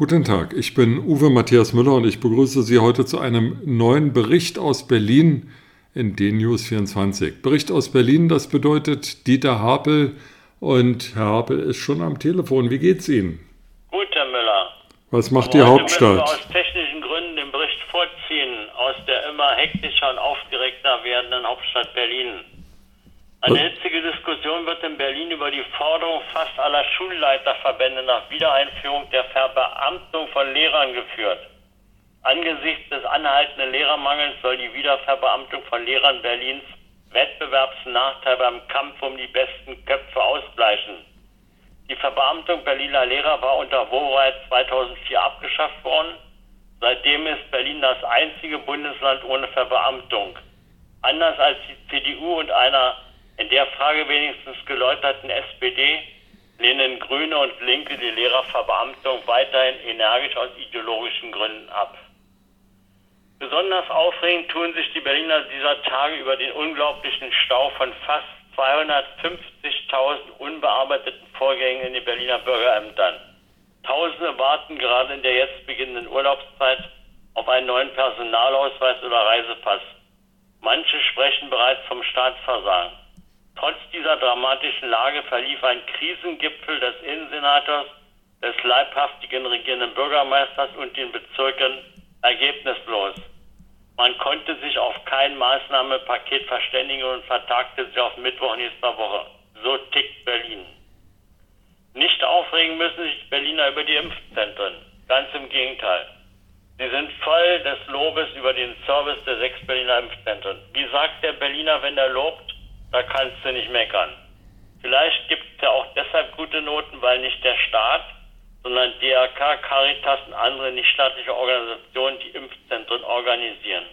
Guten Tag, ich bin Uwe Matthias Müller und ich begrüße Sie heute zu einem neuen Bericht aus Berlin in DNews 24. Bericht aus Berlin, das bedeutet Dieter Harpel und Herr Harpel ist schon am Telefon. Wie geht's Ihnen? Gut, Herr Müller. Was macht die Hauptstadt? Wir aus technischen Gründen den Bericht vorziehen aus der immer hektischer und aufgeregter werdenden Hauptstadt Berlin. Eine hitzige Diskussion wird in Berlin über die Forderung fast aller Schulleiterverbände nach Wiedereinführung der Verbeamtung von Lehrern geführt. Angesichts des anhaltenden Lehrermangels soll die Wiederverbeamtung von Lehrern Berlins Wettbewerbsnachteil beim Kampf um die besten Köpfe ausgleichen. Die Verbeamtung Berliner Lehrer war unter Wohlreit 2004 abgeschafft worden. Seitdem ist Berlin das einzige Bundesland ohne Verbeamtung. Anders als die CDU und einer in der Frage wenigstens geläuterten SPD lehnen Grüne und Linke die Lehrerverbeamtung weiterhin energisch aus ideologischen Gründen ab. Besonders aufregend tun sich die Berliner dieser Tage über den unglaublichen Stau von fast 250.000 unbearbeiteten Vorgängen in den Berliner Bürgerämtern. Tausende warten gerade in der jetzt beginnenden Urlaubszeit auf einen neuen Personalausweis oder Reisepass. Manche sprechen bereits vom Staatsversagen. Trotz dieser dramatischen Lage verlief ein Krisengipfel des Innensenators, des leibhaftigen regierenden Bürgermeisters und den Bezirken ergebnislos. Man konnte sich auf kein Maßnahmenpaket verständigen und vertagte sich auf Mittwoch nächster Woche. So tickt Berlin. Nicht aufregen müssen sich Berliner über die Impfzentren. Ganz im Gegenteil. Sie sind voll des Lobes über den Service der sechs Berliner Impfzentren. Wie sagt der Berliner, wenn er lobt? Da kannst du nicht meckern. Vielleicht gibt es ja auch deshalb gute Noten, weil nicht der Staat, sondern DRK, Caritas und andere nichtstaatliche Organisationen die Impfzentren organisieren.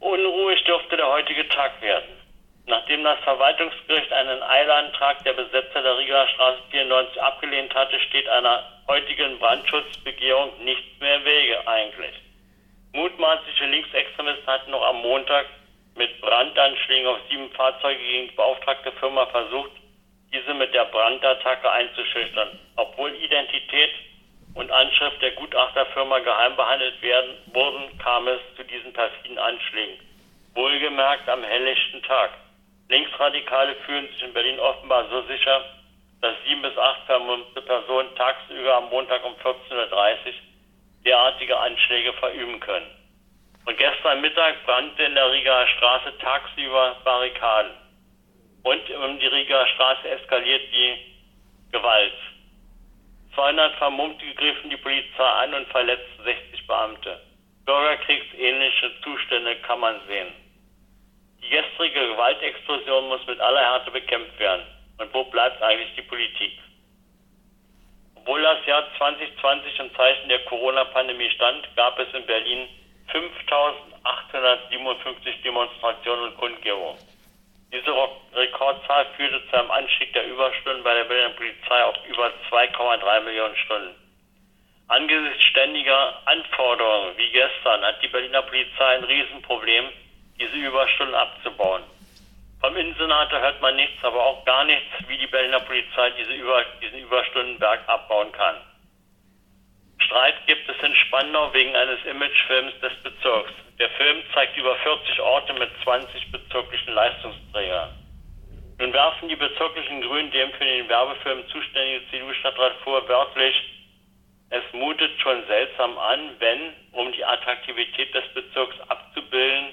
Unruhig dürfte der heutige Tag werden. Nachdem das Verwaltungsgericht einen Eilantrag der Besetzer der Rieger Straße 94 abgelehnt hatte, steht einer heutigen Brandschutzbegehung nichts mehr im Wege eigentlich. Mutmaßliche Linksextremisten hatten noch am Montag Brandanschlägen auf sieben Fahrzeuge gegen die beauftragte Firma versucht, diese mit der Brandattacke einzuschüchtern. Obwohl Identität und Anschrift der Gutachterfirma geheim behandelt werden, wurden, kam es zu diesen perfiden Anschlägen. Wohlgemerkt am helllichten Tag. Linksradikale fühlen sich in Berlin offenbar so sicher, dass sieben bis acht vermummte Personen tagsüber am Montag um 14.30 Uhr derartige Anschläge verüben können. Und gestern Mittag brannte in der Rieger Straße tagsüber Barrikaden. Und um die Rieger Straße eskaliert die Gewalt. 200 Vermummte griffen die Polizei an und verletzten 60 Beamte. Bürgerkriegsähnliche Zustände kann man sehen. Die gestrige Gewaltexplosion muss mit aller Härte bekämpft werden. Und wo bleibt eigentlich die Politik? Obwohl das Jahr 2020 im Zeichen der Corona-Pandemie stand, gab es in Berlin 5.857 Demonstrationen und Kundgebungen. Diese Rekordzahl führte zu einem Anstieg der Überstunden bei der Berliner Polizei auf über 2,3 Millionen Stunden. Angesichts ständiger Anforderungen wie gestern hat die Berliner Polizei ein Riesenproblem, diese Überstunden abzubauen. Vom Innensenator hört man nichts, aber auch gar nichts, wie die Berliner Polizei diese Über, diesen Überstundenberg abbauen kann. Streit gibt es in Spandau wegen eines Imagefilms des Bezirks. Der Film zeigt über 40 Orte mit 20 bezirklichen Leistungsträgern. Nun werfen die bezirklichen Grünen dem für den Werbefilm zuständigen CDU-Stadtrat vor, wörtlich, es mutet schon seltsam an, wenn, um die Attraktivität des Bezirks abzubilden,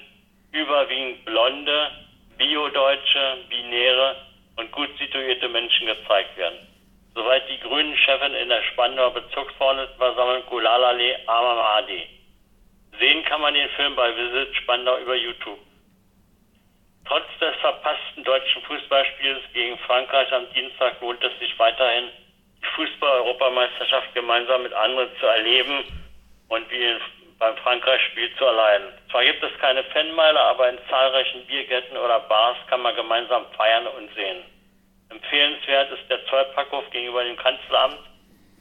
überwiegend blonde, biodeutsche, binäre und gut situierte Menschen gezeigt werden. Soweit die Grünen-Chefin in der Spandauer Bezirksverordnetenversammlung Gulalallee Amam Adi. Sehen kann man den Film bei Visit Spandau über YouTube. Trotz des verpassten deutschen Fußballspiels gegen Frankreich am Dienstag lohnt es sich weiterhin, die Fußball-Europameisterschaft gemeinsam mit anderen zu erleben und wie beim Frankreich-Spiel zu erleiden. Zwar gibt es keine Fanmeile, aber in zahlreichen Biergärten oder Bars kann man gemeinsam feiern und sehen. Empfehlenswert ist der Zollpackhof gegenüber dem Kanzleramt.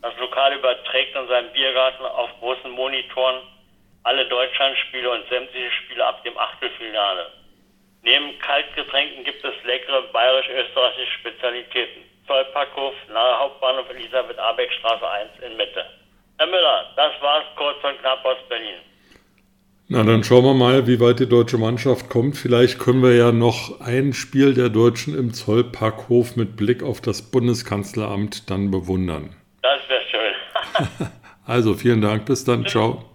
Das Lokal überträgt in seinem Biergarten auf großen Monitoren alle Deutschlandspiele und sämtliche Spiele ab dem Achtelfinale. Neben Kaltgetränken gibt es leckere bayerisch-österreichische Spezialitäten. Zollpackhof, nahe Hauptbahnhof Elisabeth-Abeck-Straße 1 in Mitte. Herr Müller, das war's kurz und knapp aus Berlin. Na, dann schauen wir mal, wie weit die deutsche Mannschaft kommt. Vielleicht können wir ja noch ein Spiel der Deutschen im Zollparkhof mit Blick auf das Bundeskanzleramt dann bewundern. Das wäre schön. also vielen Dank, bis dann, ciao.